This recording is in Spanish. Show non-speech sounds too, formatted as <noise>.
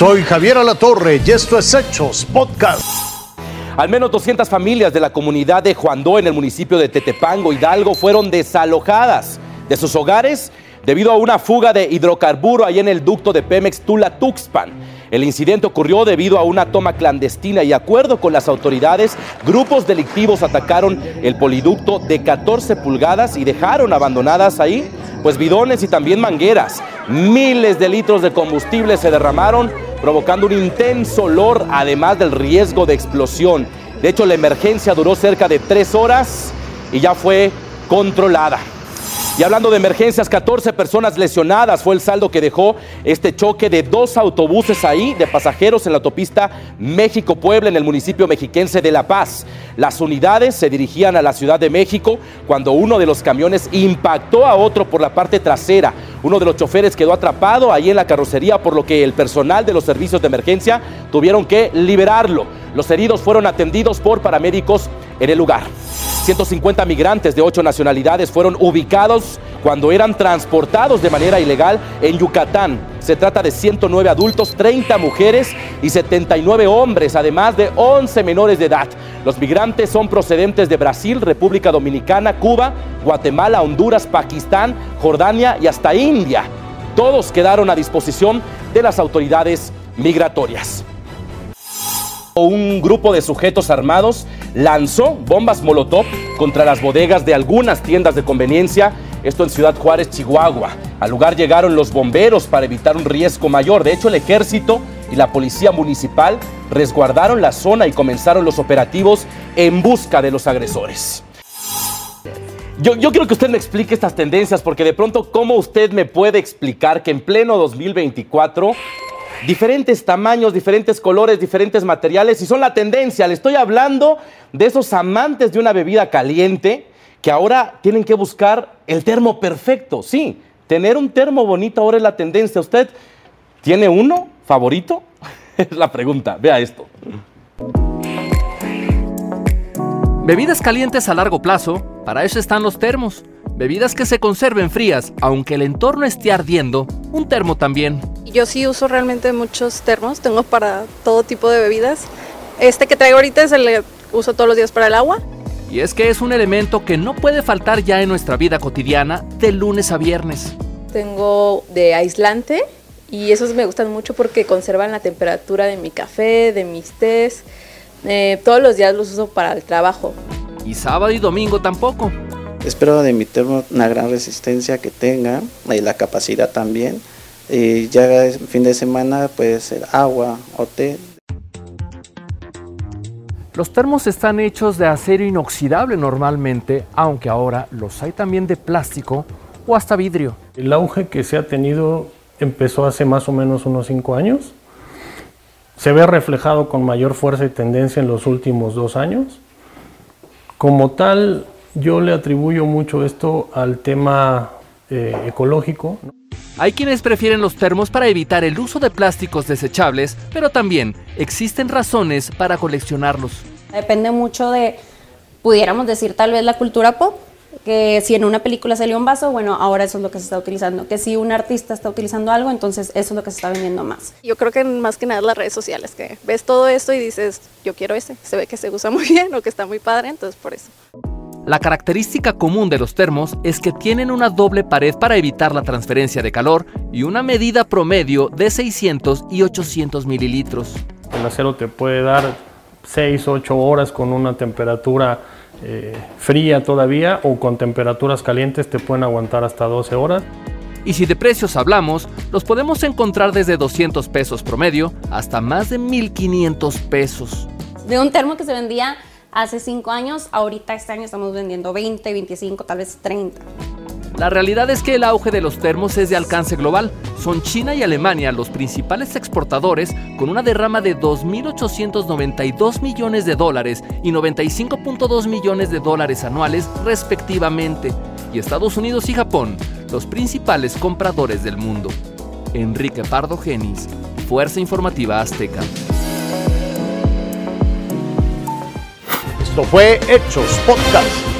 Soy Javier Alatorre y esto es Hechos Podcast. Al menos 200 familias de la comunidad de Juandó en el municipio de Tetepango, Hidalgo, fueron desalojadas de sus hogares debido a una fuga de hidrocarburo ahí en el ducto de Pemex Tula-Tuxpan. El incidente ocurrió debido a una toma clandestina y acuerdo con las autoridades, grupos delictivos atacaron el poliducto de 14 pulgadas y dejaron abandonadas ahí pues bidones y también mangueras. Miles de litros de combustible se derramaron, provocando un intenso olor, además del riesgo de explosión. De hecho, la emergencia duró cerca de tres horas y ya fue controlada. Y hablando de emergencias, 14 personas lesionadas fue el saldo que dejó este choque de dos autobuses ahí de pasajeros en la autopista México-Puebla en el municipio mexiquense de La Paz. Las unidades se dirigían a la Ciudad de México cuando uno de los camiones impactó a otro por la parte trasera. Uno de los choferes quedó atrapado ahí en la carrocería por lo que el personal de los servicios de emergencia tuvieron que liberarlo. Los heridos fueron atendidos por paramédicos en el lugar. 150 migrantes de ocho nacionalidades fueron ubicados cuando eran transportados de manera ilegal en Yucatán. Se trata de 109 adultos, 30 mujeres y 79 hombres, además de 11 menores de edad. Los migrantes son procedentes de Brasil, República Dominicana, Cuba, Guatemala, Honduras, Pakistán, Jordania y hasta India. Todos quedaron a disposición de las autoridades migratorias. Un grupo de sujetos armados lanzó bombas Molotov contra las bodegas de algunas tiendas de conveniencia, esto en Ciudad Juárez, Chihuahua. Al lugar llegaron los bomberos para evitar un riesgo mayor. De hecho, el ejército y la policía municipal resguardaron la zona y comenzaron los operativos en busca de los agresores. Yo, yo, quiero que usted me explique estas tendencias, porque de pronto, ¿cómo usted me puede explicar que en pleno 2024 diferentes tamaños, diferentes colores, diferentes materiales y son la tendencia. Le estoy hablando de esos amantes de una bebida caliente que ahora tienen que buscar el termo perfecto. Sí, tener un termo bonito ahora es la tendencia. ¿Usted tiene uno favorito? <laughs> Es la pregunta. Vea esto. Bebidas calientes a largo plazo, para eso están los termos. Bebidas que se conserven frías, aunque el entorno esté ardiendo, un termo también. Yo sí uso realmente muchos termos, tengo para todo tipo de bebidas. Este que traigo ahorita es el que uso todos los días para el agua. Y es que es un elemento que no puede faltar ya en nuestra vida cotidiana de lunes a viernes. Tengo de aislante y esos me gustan mucho porque conservan la temperatura de mi café, de mis tés. Eh, todos los días los uso para el trabajo. Y sábado y domingo tampoco. Espero de mi termo una gran resistencia que tenga y la capacidad también. Y ya el fin de semana puede ser agua o té. Los termos están hechos de acero inoxidable normalmente, aunque ahora los hay también de plástico o hasta vidrio. El auge que se ha tenido empezó hace más o menos unos 5 años. Se ve reflejado con mayor fuerza y tendencia en los últimos dos años. Como tal, yo le atribuyo mucho esto al tema eh, ecológico. Hay quienes prefieren los termos para evitar el uso de plásticos desechables, pero también existen razones para coleccionarlos. Depende mucho de, pudiéramos decir tal vez la cultura pop, que si en una película salió un vaso, bueno, ahora eso es lo que se está utilizando. Que si un artista está utilizando algo, entonces eso es lo que se está vendiendo más. Yo creo que más que nada las redes sociales, que ves todo esto y dices, yo quiero ese, se ve que se usa <laughs> muy bien o que está muy padre, entonces por eso. La característica común de los termos es que tienen una doble pared para evitar la transferencia de calor y una medida promedio de 600 y 800 mililitros. El acero te puede dar 6, 8 horas con una temperatura eh, fría todavía o con temperaturas calientes te pueden aguantar hasta 12 horas. Y si de precios hablamos, los podemos encontrar desde 200 pesos promedio hasta más de 1500 pesos. De un termo que se vendía hace 5 años, ahorita este año estamos vendiendo 20, 25, tal vez 30. La realidad es que el auge de los termos es de alcance global. Son China y Alemania los principales exportadores con una derrama de 2.892 millones de dólares y 95.2 millones de dólares anuales respectivamente. Y Estados Unidos y Japón, los principales compradores del mundo. Enrique Pardo Genis, Fuerza Informativa Azteca. Esto fue Hechos Podcast.